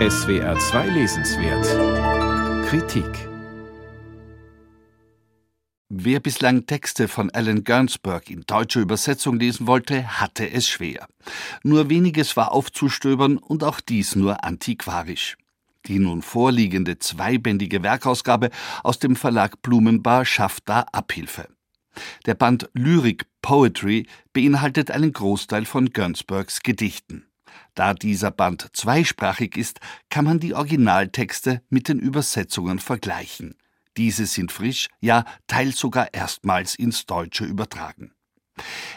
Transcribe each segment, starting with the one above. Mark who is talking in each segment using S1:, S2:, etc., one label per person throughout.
S1: SWR 2 Lesenswert Kritik
S2: Wer bislang Texte von Allen Gernsburg in deutscher Übersetzung lesen wollte, hatte es schwer. Nur weniges war aufzustöbern und auch dies nur antiquarisch. Die nun vorliegende zweibändige Werkausgabe aus dem Verlag Blumenbar schafft da Abhilfe. Der Band Lyric Poetry beinhaltet einen Großteil von Gernsburgs Gedichten. Da dieser Band zweisprachig ist, kann man die Originaltexte mit den Übersetzungen vergleichen. Diese sind frisch, ja teils sogar erstmals ins Deutsche übertragen.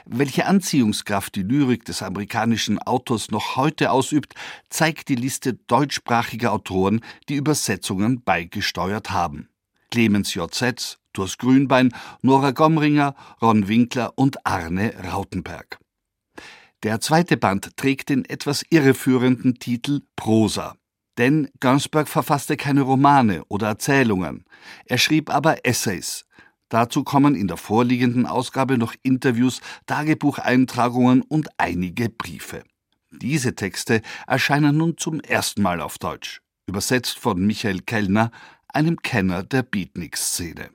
S2: Welche Anziehungskraft die Lyrik des amerikanischen Autors noch heute ausübt, zeigt die Liste deutschsprachiger Autoren, die Übersetzungen beigesteuert haben. Clemens J. Setz, Thurs Grünbein, Nora Gomringer, Ron Winkler und Arne Rautenberg. Der zweite Band trägt den etwas irreführenden Titel Prosa. Denn Gernsberg verfasste keine Romane oder Erzählungen. Er schrieb aber Essays. Dazu kommen in der vorliegenden Ausgabe noch Interviews, Tagebucheintragungen und einige Briefe. Diese Texte erscheinen nun zum ersten Mal auf Deutsch, übersetzt von Michael Kellner, einem Kenner der Beatnik-Szene.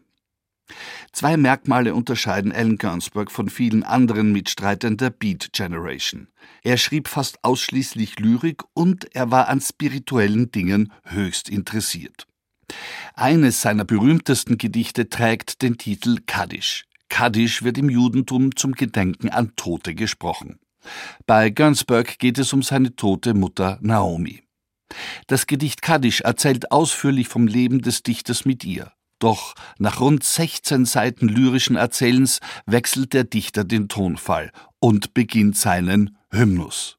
S2: Zwei Merkmale unterscheiden Alan Gernsburg von vielen anderen Mitstreitern der Beat Generation. Er schrieb fast ausschließlich Lyrik und er war an spirituellen Dingen höchst interessiert. Eines seiner berühmtesten Gedichte trägt den Titel Kaddisch. Kaddisch wird im Judentum zum Gedenken an Tote gesprochen. Bei Gernsburg geht es um seine tote Mutter Naomi. Das Gedicht Kaddisch erzählt ausführlich vom Leben des Dichters mit ihr. Doch nach rund 16 Seiten lyrischen Erzählens wechselt der Dichter den Tonfall und beginnt seinen Hymnus.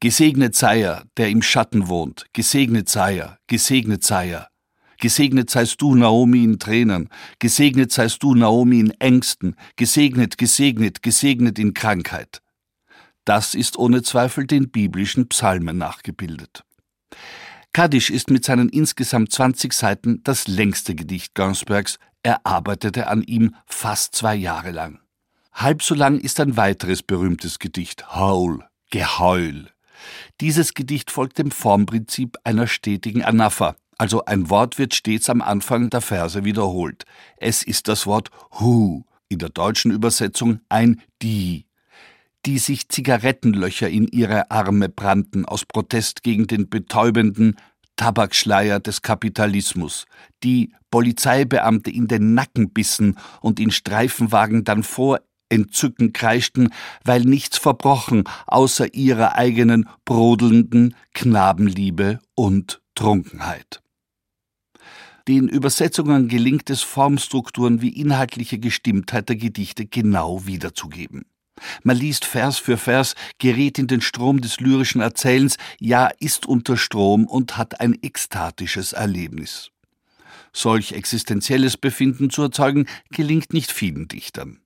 S2: Gesegnet sei er, der im Schatten wohnt, gesegnet sei er, gesegnet sei er. Gesegnet seist du, Naomi, in Tränen, gesegnet seist du, Naomi, in Ängsten, gesegnet, gesegnet, gesegnet in Krankheit. Das ist ohne Zweifel den biblischen Psalmen nachgebildet. Kaddisch ist mit seinen insgesamt 20 Seiten das längste Gedicht Gernsbergs. Er arbeitete an ihm fast zwei Jahre lang. Halb so lang ist ein weiteres berühmtes Gedicht, Haul, Geheul. Dieses Gedicht folgt dem Formprinzip einer stetigen Anapha, also ein Wort wird stets am Anfang der Verse wiederholt. Es ist das Wort Hu, in der deutschen Übersetzung ein Die die sich Zigarettenlöcher in ihre Arme brannten aus Protest gegen den betäubenden Tabakschleier des Kapitalismus, die Polizeibeamte in den Nacken bissen und in Streifenwagen dann vor Entzücken kreischten, weil nichts verbrochen außer ihrer eigenen brodelnden Knabenliebe und Trunkenheit. Den Übersetzungen gelingt es, Formstrukturen wie inhaltliche Gestimmtheit der Gedichte genau wiederzugeben. Man liest Vers für Vers, gerät in den Strom des lyrischen Erzählens, ja ist unter Strom und hat ein ekstatisches Erlebnis. Solch existenzielles Befinden zu erzeugen, gelingt nicht vielen Dichtern.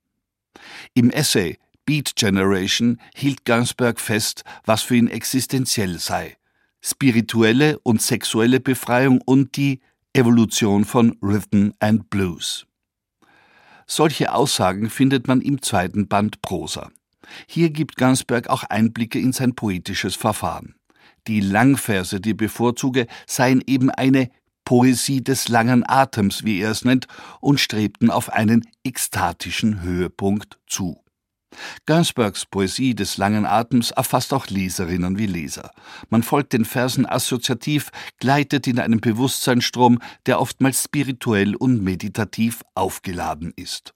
S2: Im Essay Beat Generation hielt Gansberg fest, was für ihn existenziell sei. Spirituelle und sexuelle Befreiung und die Evolution von Rhythm and Blues. Solche Aussagen findet man im zweiten Band Prosa. Hier gibt Gansberg auch Einblicke in sein poetisches Verfahren. Die Langverse, die bevorzuge, seien eben eine Poesie des langen Atems, wie er es nennt, und strebten auf einen ekstatischen Höhepunkt zu. Gernsbergs Poesie des langen Atems erfasst auch Leserinnen wie Leser. Man folgt den Versen assoziativ, gleitet in einem Bewusstseinsstrom, der oftmals spirituell und meditativ aufgeladen ist.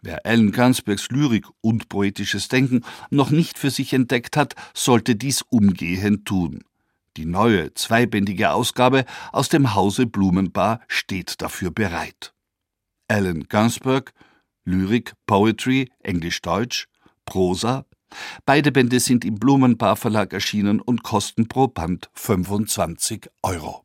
S2: Wer Allen Gernsbergs Lyrik und poetisches Denken noch nicht für sich entdeckt hat, sollte dies umgehend tun. Die neue, zweibändige Ausgabe aus dem Hause Blumenbar steht dafür bereit. Allen Gernsberg, Lyrik, Poetry, Englisch-Deutsch, Prosa. Beide Bände sind im Blumenbar Verlag erschienen und kosten pro Band 25 Euro.